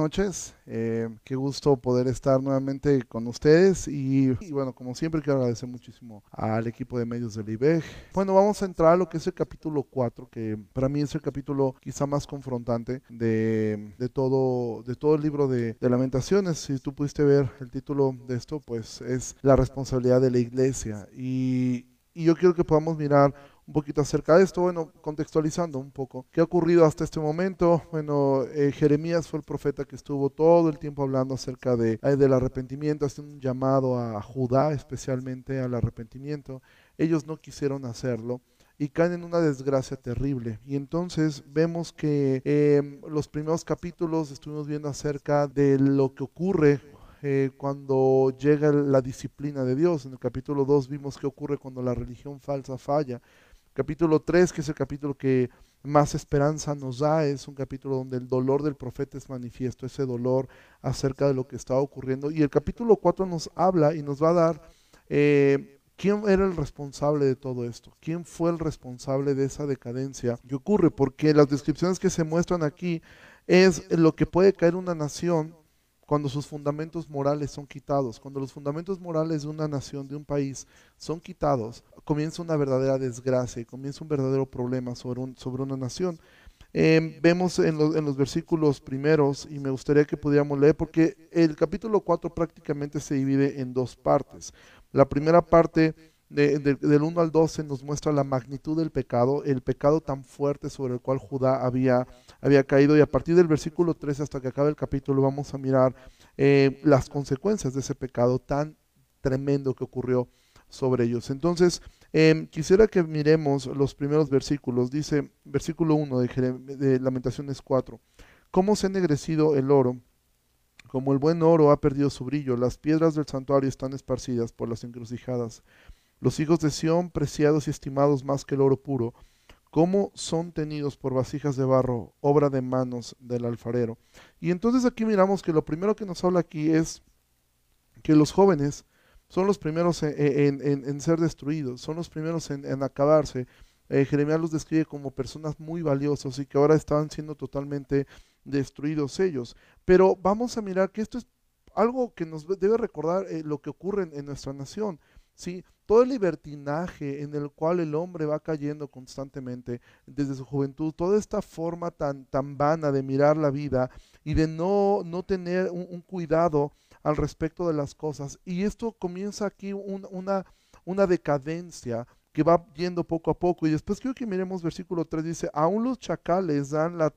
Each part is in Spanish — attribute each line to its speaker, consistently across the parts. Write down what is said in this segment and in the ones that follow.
Speaker 1: noches. Eh, qué gusto poder estar nuevamente con ustedes y, bueno, como siempre quiero agradecer muchísimo al equipo de medios del IBEG. Bueno, vamos a entrar a lo que es el capítulo 4, que para mí es el capítulo quizá más confrontante de, de todo, de todo el libro de, Lamentaciones. Si tú pudiste ver el título de esto, pues es la responsabilidad de la iglesia y yo quiero que podamos mirar un poquito acerca de esto, bueno, contextualizando un poco. ¿Qué ha ocurrido hasta este momento? Bueno, eh, Jeremías fue el profeta que estuvo todo el tiempo hablando acerca de, eh, del arrepentimiento, haciendo un llamado a Judá especialmente al arrepentimiento. Ellos no quisieron hacerlo y caen en una desgracia terrible. Y entonces vemos que eh, los primeros capítulos estuvimos viendo acerca de lo que ocurre eh, cuando llega la disciplina de Dios. En el capítulo 2 vimos qué ocurre cuando la religión falsa falla. Capítulo 3, que es el capítulo que más esperanza nos da, es un capítulo donde el dolor del profeta es manifiesto, ese dolor acerca de lo que está ocurriendo. Y el capítulo 4 nos habla y nos va a dar eh, quién era el responsable de todo esto, quién fue el responsable de esa decadencia ¿Qué ocurre, porque las descripciones que se muestran aquí es lo que puede caer una nación cuando sus fundamentos morales son quitados, cuando los fundamentos morales de una nación, de un país, son quitados, comienza una verdadera desgracia y comienza un verdadero problema sobre, sobre una nación. Em, vemos en, en, los versículos primeros, y me gustaría que pudiéramos leer, porque el capítulo 4 prácticamente se divide en dos partes. La primera parte del 1 al 12 nos muestra la magnitud del pecado, el pecado tan fuerte sobre el cual Judá había, había caído. Y a partir del versículo 3 hasta que acabe el capítulo vamos a mirar eh, las consecuencias de ese pecado tan tremendo que ocurrió sobre ellos. Entonces, em, quisiera que miremos los primeros versículos. Dice, versículo 1 de, de Lamentaciones 4, ¿cómo se ha ennegrecido el oro? Como el buen oro ha perdido su brillo, las piedras del santuario están esparcidas por las encrucijadas. Los hijos de Sión, preciados y estimados más que el oro puro, cómo son tenidos por vasijas de barro, obra de manos del alfarero. Y entonces aquí miramos que lo primero que nos habla aquí es que los jóvenes son los primeros en, ser destruidos, son los primeros en, acabarse. Eh, Jeremías los describe como personas muy valiosas y que ahora estaban siendo totalmente destruidos ellos. Pero vamos a mirar que esto es algo que nos debe recordar eh, lo que ocurre en, nuestra nación. ¿sí? Todo el libertinaje en el cual el hombre va cayendo constantemente desde su juventud, toda esta forma tan, tan vana de mirar la vida y de no, no tener un, cuidado al respecto de las cosas. Y esto comienza aquí una, una decadencia que va yendo poco a poco. Y después quiero que miremos versículo 3, dice, aún los chacales dan la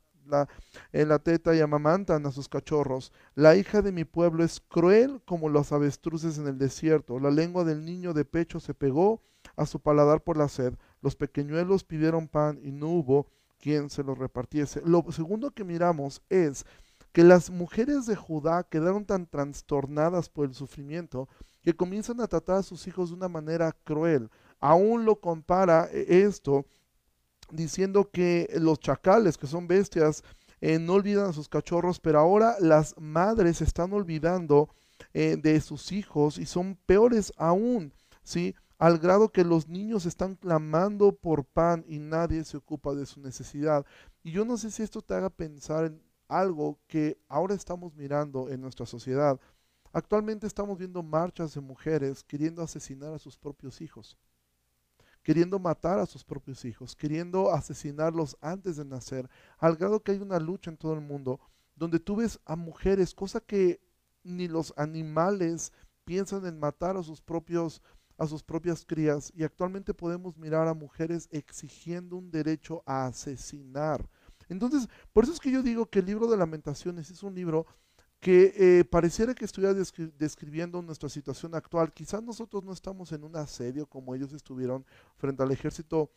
Speaker 1: en la teta y amamantan a sus cachorros. La hija de mi pueblo es cruel como los avestruces en el desierto. La lengua del niño de pecho se pegó a su paladar por la sed. Los pequeñuelos pidieron pan y no hubo quien se los repartiese. Lo segundo que miramos es que las mujeres de Judá quedaron tan trastornadas por el sufrimiento que comienzan a tratar a sus hijos de una manera cruel. Aún lo compara eh, esto diciendo que los chacales, que son bestias, eh, no olvidan a sus cachorros, pero ahora las madres están olvidando eh, de sus hijos y son peores aún, ¿sí? Al grado que los niños están clamando por pan y nadie se ocupa de su necesidad. Y yo no sé si esto te haga pensar en algo que ahora estamos mirando en nuestra sociedad. Actualmente estamos viendo marchas de mujeres queriendo asesinar a sus propios hijos queriendo matar a sus propios hijos, queriendo asesinarlos antes de nacer, al grado que hay una lucha en todo el mundo donde tú ves a mujeres, cosa que ni los animales piensan en matar a sus propios a sus propias crías y actualmente podemos mirar a mujeres exigiendo un derecho a asesinar. Entonces, por eso es que yo digo que el libro de lamentaciones es un libro que eh, pareciera que estuviera describiendo nuestra situación actual. Quizás nosotros no estamos en un asedio como ellos estuvieron frente al ejército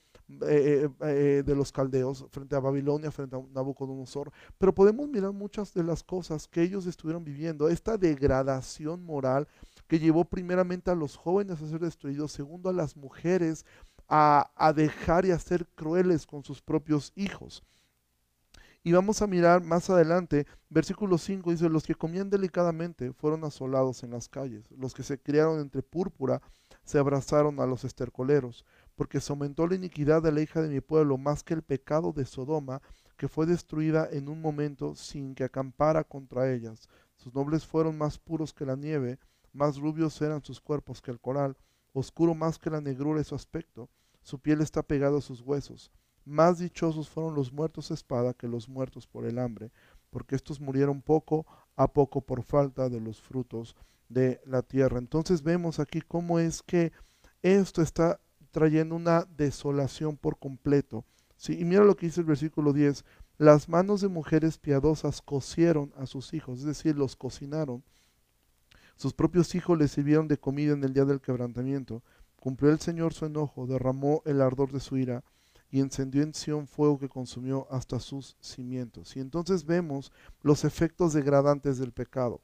Speaker 1: eh, eh, de los caldeos, frente a Babilonia, frente a Nabucodonosor, pero podemos mirar muchas de las cosas que ellos estuvieron viviendo, esta degradación moral que llevó primeramente a los jóvenes a ser destruidos, segundo a las mujeres a, a dejar y a ser crueles con sus propios hijos. Y vamos a mirar más adelante, versículo 5 dice, los que comían delicadamente fueron asolados en las calles, los que se criaron entre púrpura se abrazaron a los estercoleros, porque se aumentó la iniquidad de la hija de mi pueblo más que el pecado de Sodoma, que fue destruida en un momento sin que acampara contra ellas. Sus nobles fueron más puros que la nieve, más rubios eran sus cuerpos que el coral, oscuro más que la negrura es su aspecto, su piel está pegada a sus huesos. Más dichosos fueron los muertos a espada que los muertos por el hambre, porque estos murieron poco a poco por falta de los frutos de la tierra. Entonces vemos aquí cómo es que esto está trayendo una desolación por completo. ¿sí? Y mira lo que dice el versículo 10. Las manos de mujeres piadosas cocieron a sus hijos, es decir, los cocinaron. Sus propios hijos les sirvieron de comida en el día del quebrantamiento. Cumplió el Señor su enojo, derramó el ardor de su ira y encendió en Sión fuego que consumió hasta sus cimientos. Y entonces vemos los efectos degradantes del pecado.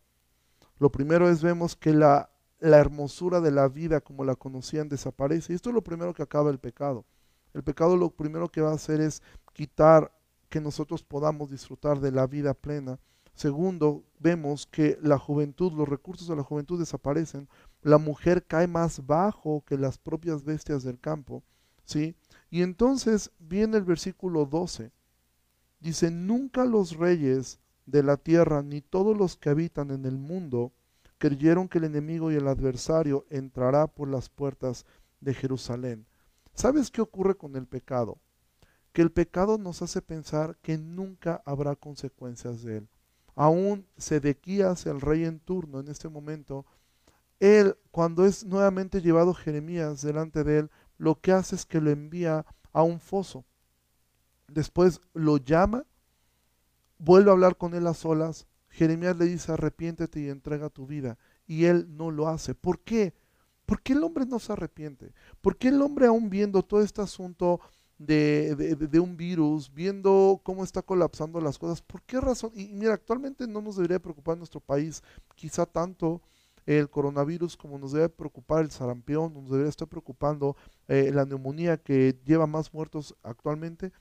Speaker 1: Lo primero es vemos que la, la hermosura de la vida como la conocían desaparece. Y esto es lo primero que acaba el pecado. El pecado lo primero que va a hacer es quitar que nosotros podamos disfrutar de la vida plena. Segundo, vemos que la juventud, los recursos de la juventud desaparecen. La mujer cae más bajo que las propias bestias del campo. ¿sí? Y entonces viene el versículo 12. Dice, nunca los reyes de la tierra ni todos los que habitan en el mundo creyeron que el enemigo y el adversario entrará por las puertas de Jerusalén. ¿Sabes qué ocurre con el pecado? Que el pecado nos hace pensar que nunca habrá consecuencias de él. Aún Sedequías, el rey en turno en este momento, él, cuando es nuevamente llevado Jeremías delante de él, lo que hace es que lo envía a un foso. Después lo llama, vuelve a hablar con él a solas. Jeremías le dice, arrepiéntete y entrega tu vida. Y él no lo hace. ¿Por qué? ¿Por qué el hombre no se arrepiente? ¿Por qué el hombre aún viendo todo este asunto de, de, un virus, viendo cómo está colapsando las cosas, ¿por qué razón? Y mira, actualmente no nos debería preocupar nuestro país quizá tanto el coronavirus como nos debe preocupar el sarampión, nos debería estar preocupando eh, la neumonía que lleva más muertos actualmente.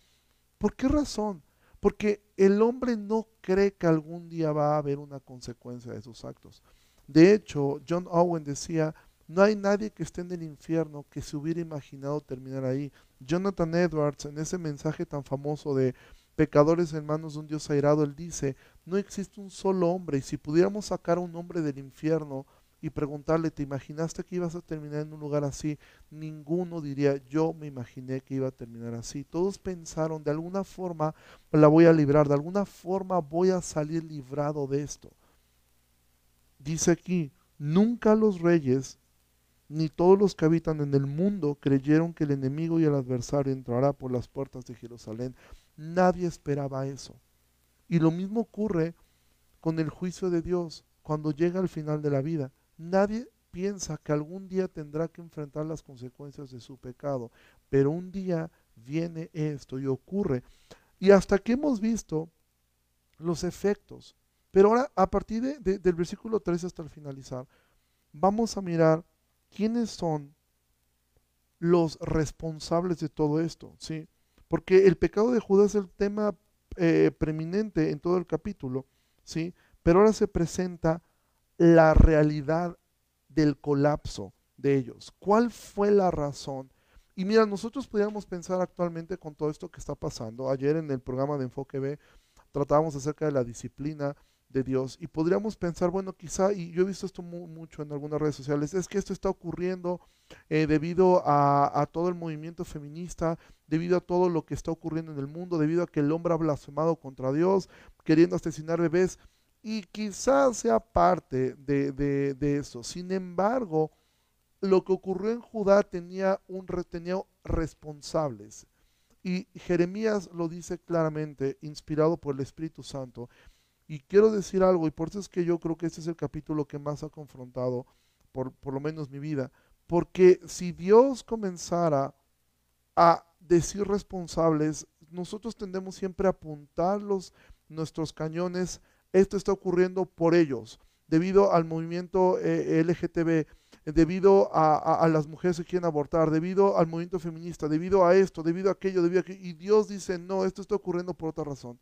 Speaker 1: ¿Por qué razón? Porque el hombre no cree que algún día va a haber una consecuencia de sus actos. De hecho, John Owen decía, no hay nadie que esté en el infierno que se hubiera imaginado terminar ahí. Jonathan Edwards, en ese mensaje tan famoso de pecadores en manos de un Dios airado, él dice, no existe un solo hombre y si pudiéramos sacar a un hombre del infierno y preguntarle, ¿te imaginaste que ibas a terminar en un lugar así? Ninguno diría, yo me imaginé que iba a terminar así. Todos pensaron, de alguna forma la voy a librar, de alguna forma voy a salir librado de esto. Dice aquí, nunca los reyes ni todos los que habitan en el mundo creyeron que el enemigo y el adversario entrará por las puertas de Jerusalén. Nadie esperaba eso. Y lo mismo ocurre con el juicio de Dios cuando llega al final de la vida. Nadie piensa que algún día tendrá que enfrentar las consecuencias de su pecado, pero un día viene esto y ocurre. Y hasta que hemos visto los efectos. Pero ahora, a partir de, del versículo 3 hasta el finalizar, vamos a mirar quiénes son los responsables de todo esto, ¿sí? Porque el pecado de Judas es el tema eh, preeminente en todo el capítulo, ¿sí? Pero ahora se presenta la realidad del colapso de ellos. ¿Cuál fue la razón? Y mira, nosotros podríamos pensar actualmente con todo esto que está pasando. Ayer en el programa de Enfoque B tratábamos acerca de la disciplina de Dios y podríamos pensar, bueno, quizá, y yo he visto esto mucho en algunas redes sociales, es que esto está ocurriendo eh, debido a, todo el movimiento feminista, debido a todo lo que está ocurriendo en el mundo, debido a que el hombre ha blasfemado contra Dios, queriendo asesinar bebés, y quizás sea parte de, de, de eso. Sin embargo, lo que ocurrió en Judá tenía, un, tenía responsables. Y Jeremías lo dice claramente, inspirado por el Espíritu Santo. Y quiero decir algo, y por eso es que yo creo que este es el capítulo que más ha confrontado, por, por lo menos mi vida. Porque si Dios comenzara a decir responsables, nosotros tendemos siempre a apuntar los, nuestros cañones. Esto está ocurriendo por ellos, debido al movimiento eh, LGTB, debido a, a, las mujeres que quieren abortar, debido al movimiento feminista, debido a esto, debido a aquello, debido a aquello. Y Dios dice, no, esto está ocurriendo por otra razón.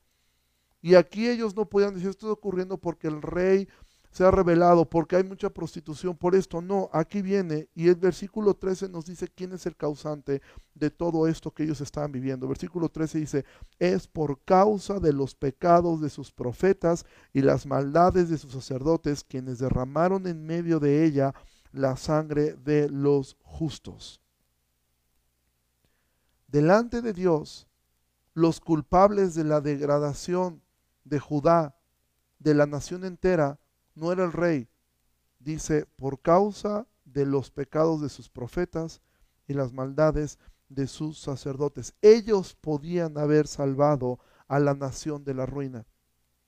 Speaker 1: Y aquí ellos no podían decir, esto está ocurriendo porque el rey se ha revelado porque hay mucha prostitución por esto. No, aquí viene y el versículo 13 nos dice quién es el causante de todo esto que ellos estaban viviendo. Versículo 13 dice, es por causa de los pecados de sus profetas y las maldades de sus sacerdotes quienes derramaron en medio de ella la sangre de los justos. Delante de Dios, los culpables de la degradación de Judá, de la nación entera, no era el rey. Dice, por causa de los pecados de sus profetas y las maldades de sus sacerdotes. Ellos podían haber salvado a la nación de la ruina.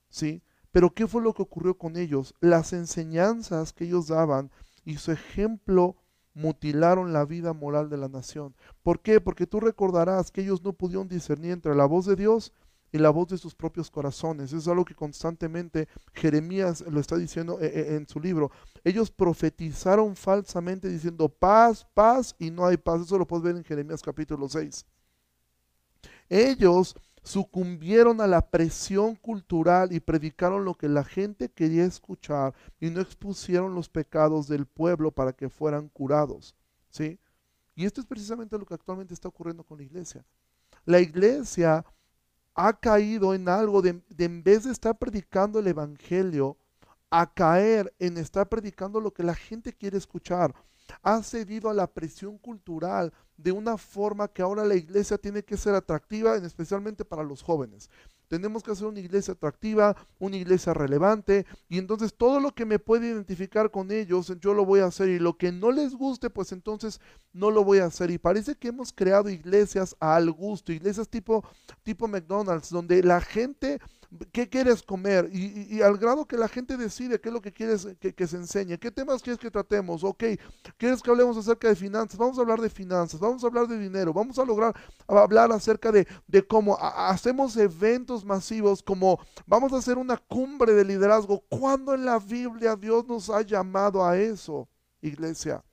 Speaker 1: ¿Sí? Pero ¿qué fue lo que ocurrió con ellos? Las enseñanzas que ellos daban y su ejemplo mutilaron la vida moral de la nación. ¿Por qué? Porque tú recordarás que ellos no pudieron discernir entre la voz de Dios y la voz de sus propios corazones. Es algo que constantemente Jeremías lo está diciendo eh, eh, en su libro. Ellos profetizaron falsamente diciendo paz, paz y no hay paz. Eso lo puedes ver en Jeremías capítulo 6. Ellos sucumbieron a la presión cultural y predicaron lo que la gente quería escuchar y no expusieron los pecados del pueblo para que fueran curados. ¿sí? Y esto es precisamente lo que actualmente está ocurriendo con la iglesia. La iglesia ha caído en algo de, en vez de estar predicando el Evangelio, a caer en estar predicando lo que la gente quiere escuchar. Ha cedido a la presión cultural de una forma que ahora la iglesia tiene que ser atractiva, especialmente para los jóvenes. Tenemos que hacer una iglesia atractiva, una iglesia relevante, y entonces todo lo que me puede identificar con ellos, yo lo voy a hacer, y lo que no les guste, pues entonces no lo voy a hacer. Y parece que hemos creado iglesias al gusto, iglesias tipo, tipo McDonald's, donde la gente qué quieres comer y, al grado que la gente decide qué es lo que quieres que, se enseñe, qué temas quieres que tratemos, ok, quieres que hablemos acerca de finanzas, vamos a hablar de finanzas, vamos a hablar de dinero, vamos a lograr hablar acerca de, de cómo hacemos eventos masivos, como vamos a hacer una cumbre de liderazgo, cuando en la Biblia Dios nos ha llamado a eso, iglesia.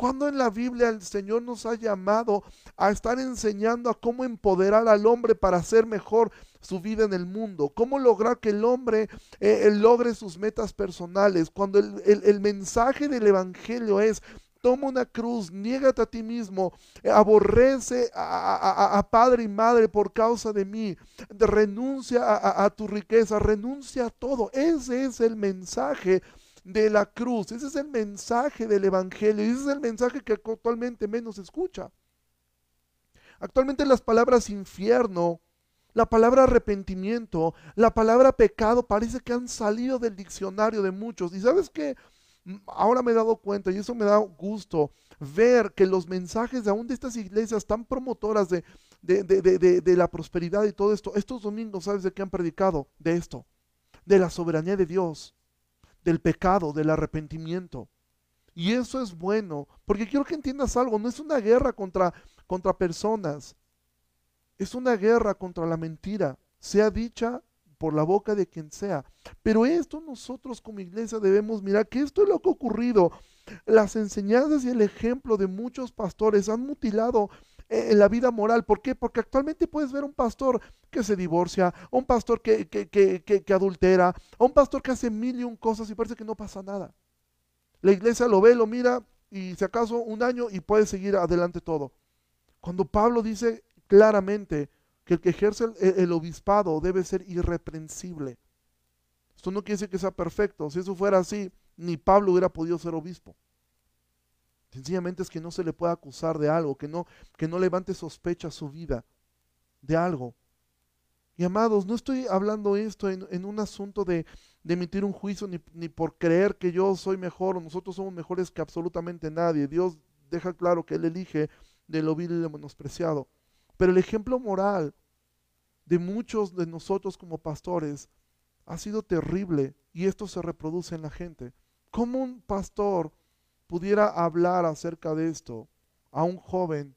Speaker 1: Cuando en la Biblia el Señor nos ha llamado a estar enseñando a cómo empoderar al hombre para hacer mejor su vida en el mundo, cómo lograr que el hombre eh, logre sus metas personales, cuando el, mensaje del Evangelio es toma una cruz, niégate a ti mismo, eh, aborrece a, padre y madre por causa de mí, renuncia a, tu riqueza, renuncia a todo. Ese es el mensaje de la cruz. Ese es el mensaje del Evangelio y ese es el mensaje que actualmente menos escucha. Actualmente las palabras infierno, la palabra arrepentimiento, la palabra pecado parece que han salido del diccionario de muchos. Y sabes que ahora me he dado cuenta y eso me da gusto ver que los mensajes de aún de estas iglesias tan promotoras de, de, de, de, la prosperidad y todo esto, estos domingos, ¿sabes de qué han predicado? De esto, de la soberanía de Dios, del pecado, del arrepentimiento. Y eso es bueno, porque quiero que entiendas algo, no es una guerra contra, contra personas, es una guerra contra la mentira, sea dicha por la boca de quien sea. Pero esto nosotros como iglesia debemos mirar que esto es lo que ha ocurrido. Las enseñanzas y el ejemplo de muchos pastores han mutilado en la vida moral. ¿Por qué? Porque actualmente puedes ver un pastor que se divorcia, un pastor que, que, que, que, adultera, un pastor que hace mil y un cosas y parece que no pasa nada. La iglesia lo ve, lo mira y si acaso un año y puede seguir adelante todo. Cuando Pablo dice claramente que el que ejerce el obispado debe ser irreprensible. Esto no quiere decir que sea perfecto. Si eso fuera así, ni Pablo hubiera podido ser obispo. Sencillamente es que no se le pueda acusar de algo, que no, que no levante sospecha a su vida de algo. Y amados, no estoy hablando esto en, un asunto de, emitir un juicio ni, ni, por creer que yo soy mejor o nosotros somos mejores que absolutamente nadie. Dios deja claro que Él elige de lo vil y de menospreciado. Pero el ejemplo moral de muchos de nosotros como pastores ha sido terrible y esto se reproduce en la gente. ¿Cómo un pastor pudiera hablar acerca de esto a un joven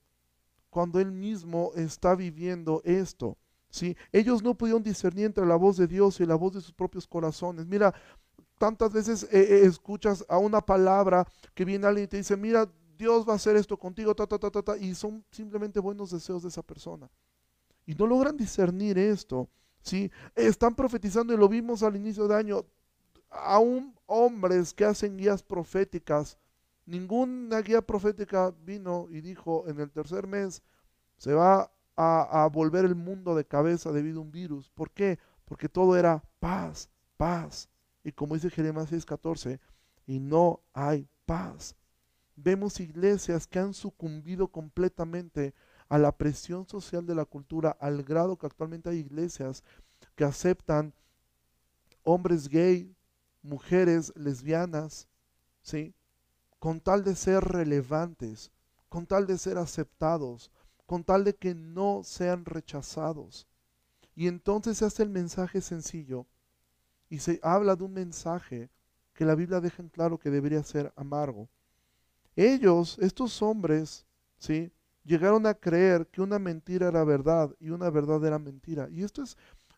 Speaker 1: cuando él mismo está viviendo esto. ¿sí? Ellos no pudieron discernir entre la voz de Dios y la voz de sus propios corazones. Mira, tantas veces eh, eh, escuchas a una palabra que viene alguien y te dice, mira, Dios va a hacer esto contigo, ta, ta, ta, ta, ta, y son simplemente buenos deseos de esa persona. Y no logran discernir esto. ¿sí? Están profetizando y lo vimos al inicio de año aún hombres que hacen guías proféticas, ninguna guía profética vino y dijo en el tercer mes se va a, a volver el mundo de cabeza debido a un virus. ¿Por qué? Porque todo era paz, paz. Y como dice Jeremías 6:14, y no hay paz. Vemos iglesias que han sucumbido completamente a la presión social de la cultura, al grado que actualmente hay iglesias que aceptan hombres gay, mujeres lesbianas, ¿sí? Con tal de ser relevantes, con tal de ser aceptados, con tal de que no sean rechazados. Y entonces se hace el mensaje sencillo y se habla de un mensaje que la Biblia deja en claro que debería ser amargo. Ellos, estos hombres, ¿sí? Llegaron a creer que una mentira era verdad y una verdad era mentira. Y esto es,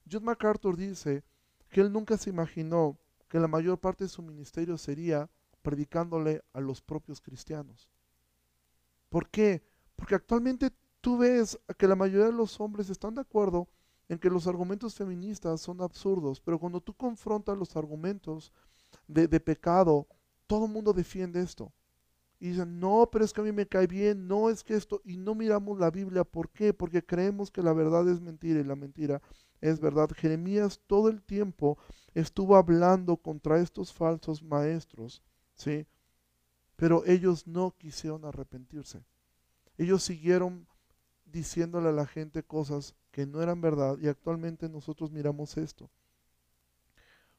Speaker 1: John MacArthur dice que él nunca se imaginó que la mayor parte de su ministerio sería predicándole a los propios cristianos. ¿Por qué? Porque actualmente tú ves que la mayoría de los hombres están de acuerdo en que los argumentos feministas son absurdos, pero cuando tú confrontas los argumentos de, pecado, todo el mundo defiende esto. Y dicen, no, pero es que a mí me cae bien, no es que esto, y no miramos la Biblia, ¿por qué? Porque creemos que la verdad es mentira y la mentira es verdad. Jeremías todo el tiempo estuvo hablando contra estos falsos maestros, ¿sí? Pero ellos no quisieron arrepentirse. Ellos siguieron diciéndole a la gente cosas que no eran verdad y actualmente nosotros miramos esto.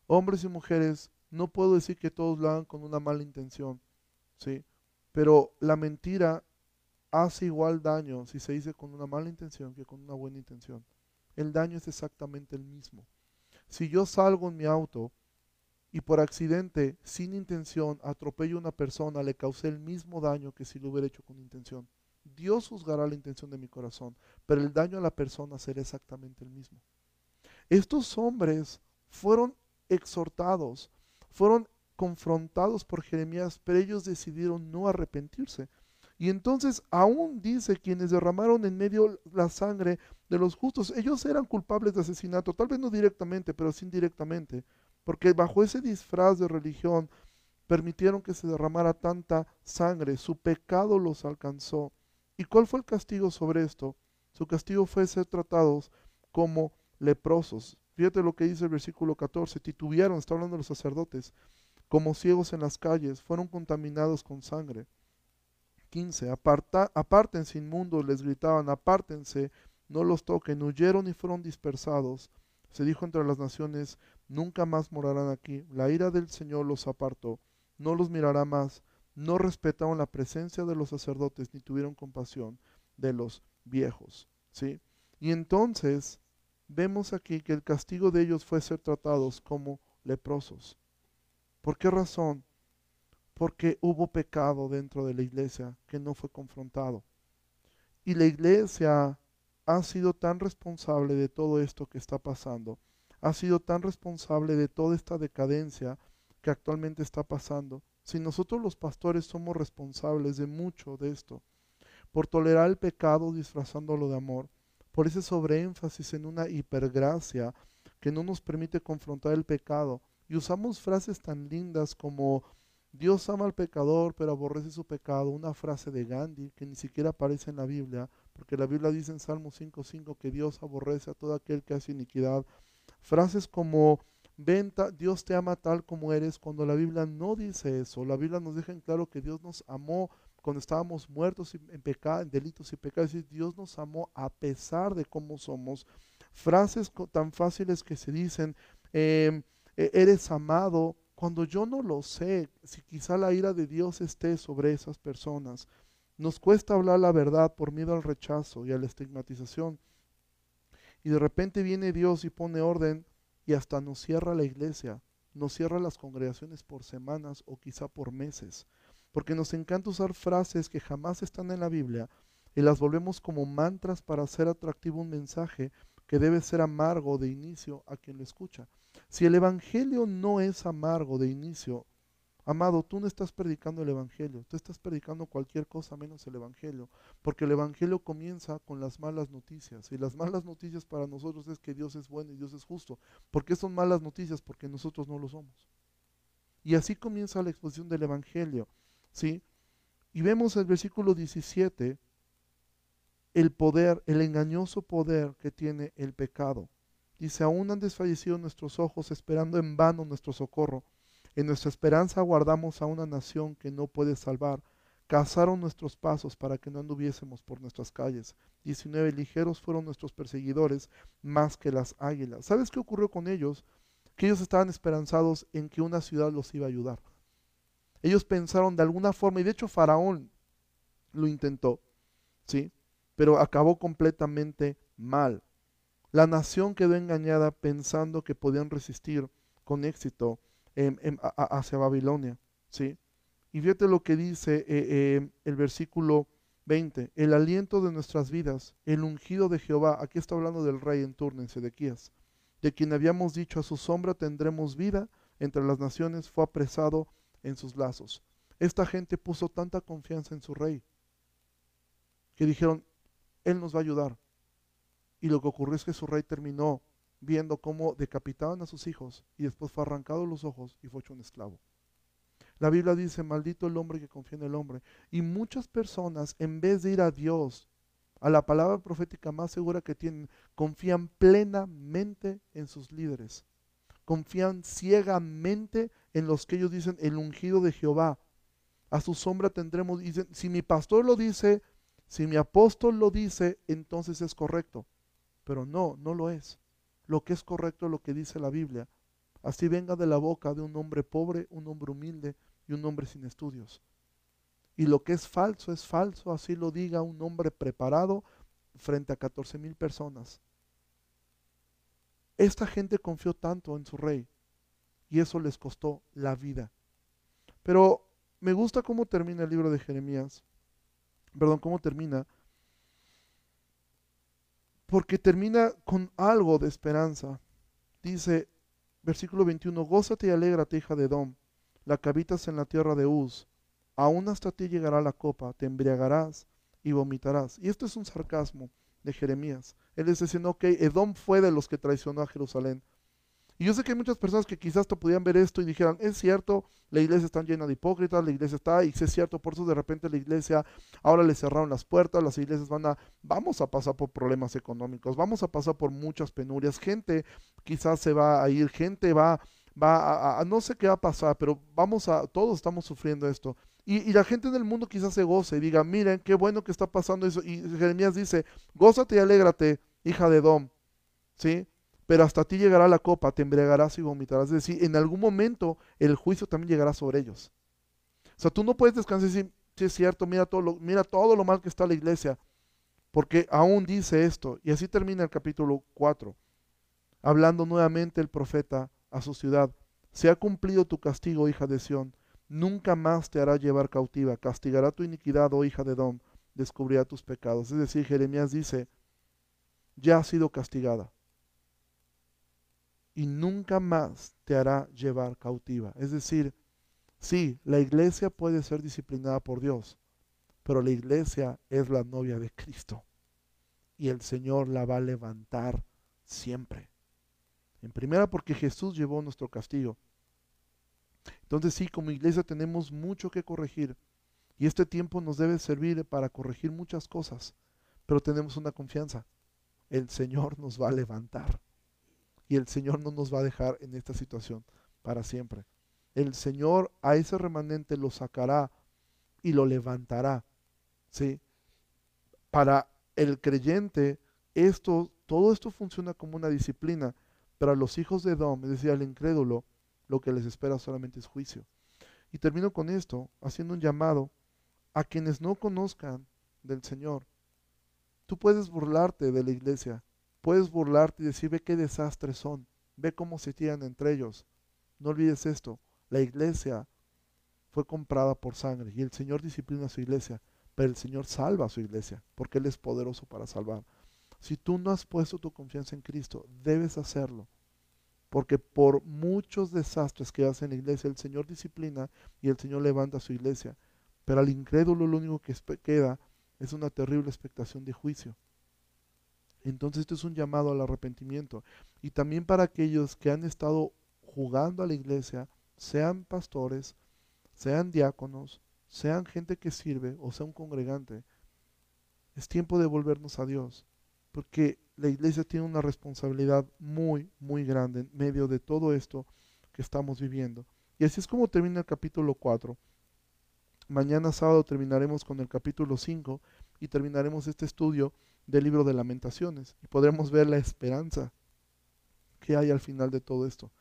Speaker 1: Hombres y mujeres, no puedo decir que todos lo hagan con una mala intención, ¿sí? Pero la mentira hace igual daño si se dice con una mala intención que con una buena intención. El daño es exactamente el mismo. Si yo salgo en mi auto y por accidente, sin intención, atropello a una persona, le causé el mismo daño que si lo hubiera hecho con intención. Dios juzgará la intención de mi corazón, pero el daño a la persona será exactamente el mismo. Estos hombres fueron exhortados, fueron confrontados por Jeremías, pero ellos decidieron no arrepentirse. Y entonces aún dice quienes derramaron en medio la sangre de los justos, ellos eran culpables de asesinato, tal vez no directamente, pero sí indirectamente, porque bajo ese disfraz de religión permitieron que se derramara tanta sangre, su pecado los alcanzó. ¿Y cuál fue el castigo sobre esto? Su castigo fue ser tratados como leprosos. Fíjate lo que dice el versículo 14, titubearon, está hablando de los sacerdotes, como ciegos en las calles, fueron contaminados con sangre. 15. Aparta, apártense inmundos, les gritaban, apártense, no los toquen, huyeron y fueron dispersados. Se dijo entre las naciones, nunca más morarán aquí. La ira del Señor los apartó, no los mirará más. No respetaron la presencia de los sacerdotes, ni tuvieron compasión de los viejos. ¿sí? Y entonces vemos aquí que el castigo de ellos fue ser tratados como leprosos. ¿Por qué razón? Porque hubo pecado dentro de la iglesia que no fue confrontado. Y la iglesia ha sido tan responsable de todo esto que está pasando, ha sido tan responsable de toda esta decadencia que actualmente está pasando. Si nosotros los pastores somos responsables de mucho de esto, por tolerar el pecado disfrazándolo de amor, por ese sobreénfasis en una hipergracia que no nos permite confrontar el pecado, y usamos frases tan lindas como Dios ama al pecador, pero aborrece su pecado. Una frase de Gandhi que ni siquiera aparece en la Biblia, porque la Biblia dice en Salmo 5.5 que Dios aborrece a todo aquel que hace iniquidad. Frases como Venta, Dios te ama tal como eres, cuando la Biblia no dice eso. La Biblia nos deja en claro que Dios nos amó cuando estábamos muertos en pecado, en delitos y pecados. Y Dios nos amó a pesar de cómo somos. Frases tan fáciles que se dicen. Eh, e-, eres amado, cuando yo no lo sé, si quizá la ira de Dios esté sobre esas personas. Nos cuesta hablar la verdad por miedo al rechazo y a la estigmatización. Y de repente viene Dios y pone orden y hasta nos cierra la iglesia, nos cierra las congregaciones por semanas o quizá por meses. Porque nos encanta usar frases que jamás están en la Biblia y las volvemos como mantras para hacer atractivo un mensaje que debe ser amargo de inicio a quien lo escucha. Si el Evangelio no es amargo de inicio, amado, tú no estás predicando el Evangelio, tú estás predicando cualquier cosa menos el Evangelio, porque el Evangelio comienza con las malas noticias, y las malas noticias para nosotros es que Dios es bueno y Dios es justo. ¿Por qué son malas noticias? Porque nosotros no lo somos. Y así comienza la exposición del Evangelio. ¿sí? Y vemos el versículo 17 el poder, el engañoso poder que tiene el pecado. Dice, aún han desfallecido nuestros ojos esperando en vano nuestro socorro. En nuestra esperanza guardamos a una nación que no puede salvar. Cazaron nuestros pasos para que no anduviésemos por nuestras calles. Diecinueve ligeros fueron nuestros perseguidores más que las águilas. ¿Sabes qué ocurrió con ellos? Que ellos estaban esperanzados en que una ciudad los iba a ayudar. Ellos pensaron de alguna forma, y de hecho Faraón lo intentó, ¿sí? Pero acabó completamente mal. La nación quedó engañada pensando que podían resistir con éxito hacia Babilonia, ¿sí? Y fíjate lo que dice eh, eh, el versículo 20, el aliento de nuestras vidas, el ungido de Jehová, aquí está hablando del rey en turno en Sedequías, de quien habíamos dicho a su sombra tendremos vida entre las naciones, fue apresado en sus lazos. Esta gente puso tanta confianza en su rey que dijeron, Él nos va a ayudar. Y lo que ocurrió es que su rey terminó viendo cómo decapitaban a sus hijos y después fue arrancado los ojos y fue hecho un esclavo. La Biblia dice, maldito el hombre que confía en el hombre. Y muchas personas, en vez de ir a Dios, a la palabra profética más segura que tienen, confían plenamente en sus líderes. Confían ciegamente en los que ellos dicen el ungido de Jehová. A su sombra tendremos, dicen, si mi pastor lo dice, si mi apóstol lo dice, entonces es correcto. Pero no, no lo es. Lo que es correcto lo que dice la Biblia. Así venga de la boca de un hombre pobre, un hombre humilde y un hombre sin estudios. Y lo que es falso es falso, así lo diga un hombre preparado frente a 14 mil personas. Esta gente confió tanto en su rey y eso les costó la vida. Pero me gusta cómo termina el libro de Jeremías. Perdón, cómo termina. Porque termina con algo de esperanza. Dice, versículo 21, Gózate y alégrate, hija de Dom, la que habitas en la tierra de Uz. Aún hasta ti llegará la copa, te embriagarás y vomitarás. Y esto es un sarcasmo de Jeremías. Él está diciendo, ok, Edom fue de los que traicionó a Jerusalén. Y yo sé que hay muchas personas que quizás te podían ver esto y dijeran, es cierto, la iglesia está llena de hipócritas, la iglesia está, y es cierto, por eso de repente la iglesia, ahora le cerraron las puertas, las iglesias van a, vamos a pasar por problemas económicos, vamos a pasar por muchas penurias, gente quizás se va a ir, gente va, va a, no sé qué va a pasar, pero vamos a, todos estamos sufriendo esto. Y, y, la gente en el mundo quizás se goce y diga, miren, qué bueno que está pasando eso. Y Jeremías dice, gózate y alégrate, hija de Dom. ¿Sí? Pero hasta ti llegará la copa, te embriagarás y vomitarás. Es decir, en algún momento el juicio también llegará sobre ellos. O sea, tú no puedes descansar y decir, sí es cierto, mira todo, lo, mira todo lo mal que está la iglesia, porque aún dice esto. Y así termina el capítulo 4, hablando nuevamente el profeta a su ciudad. Se ha cumplido tu castigo, hija de Sión. Nunca más te hará llevar cautiva. Castigará tu iniquidad, oh hija de Dom. Descubrirá tus pecados. Es decir, Jeremías dice, ya ha sido castigada y nunca más te hará llevar cautiva. Es decir, sí, la iglesia puede ser disciplinada por Dios, pero la iglesia es la novia de Cristo y el Señor la va a levantar siempre. En primera porque Jesús llevó nuestro castigo. Entonces sí, como iglesia tenemos mucho que corregir y este tiempo nos debe servir para corregir muchas cosas, pero tenemos una confianza. El Señor nos va a levantar. Y el Señor no nos va a dejar en esta situación para siempre. El Señor a ese remanente lo sacará y lo levantará. ¿sí? Para el creyente, esto, todo esto funciona como una disciplina. Para los hijos de Edom, es decir, al incrédulo, lo que les espera solamente es juicio. Y termino con esto, haciendo un llamado a quienes no conozcan del Señor. Tú puedes burlarte de la iglesia, Puedes burlarte y decir, ve qué desastres son, ve cómo se tiran entre ellos. No olvides esto, la iglesia fue comprada por sangre y el Señor disciplina a su iglesia, pero el Señor salva a su iglesia porque Él es poderoso para salvar. Si tú no has puesto tu confianza en Cristo, debes hacerlo. Porque por muchos desastres que hace en la iglesia, el Señor disciplina y el Señor levanta a su iglesia. Pero al incrédulo lo único que queda es una terrible expectación de juicio. Entonces esto es un llamado al arrepentimiento. Y también para aquellos que han estado jugando a la iglesia, sean pastores, sean diáconos, sean gente que sirve o sea un congregante, es tiempo de volvernos a Dios, porque la iglesia tiene una responsabilidad muy, muy grande en medio de todo esto que estamos viviendo. Y así es como termina el capítulo 4. Mañana sábado terminaremos con el capítulo 5 y terminaremos este estudio del libro de lamentaciones y podremos ver la esperanza que hay al final de todo esto.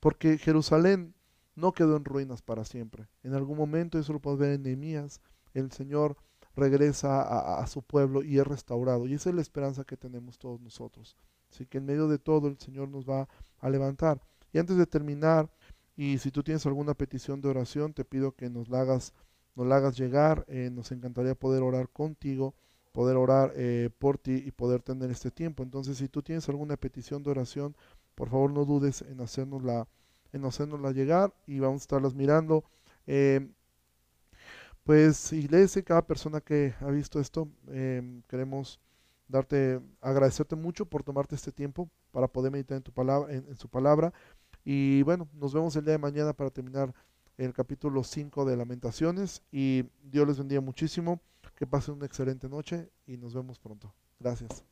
Speaker 1: Porque Jerusalén no quedó en ruinas para siempre. En algún momento, eso lo podemos ver en Nehemías, el Señor regresa a, su pueblo y es restaurado. Y esa es la esperanza que tenemos todos nosotros. Así que en medio de todo el Señor nos va a levantar. Y antes de terminar, y si tú tienes alguna petición de oración, te pido que nos la hagas, nos la hagas llegar. Eh, nos encantaría poder orar contigo, poder orar eh, por ti y poder tener este tiempo. Entonces, si tú tienes alguna petición de oración, por favor no dudes en hacernosla, en hacernosla llegar y vamos a estarlas mirando. Eh, pues iglesia, cada persona que ha visto esto, em, queremos darte, agradecerte mucho por tomarte este tiempo para poder meditar en tu palabra, en, su palabra. Y bueno, nos vemos el día de mañana para terminar el capítulo 5 de Lamentaciones. Y Dios les bendiga muchísimo. Que pasen una excelente noche y nos vemos pronto. Gracias.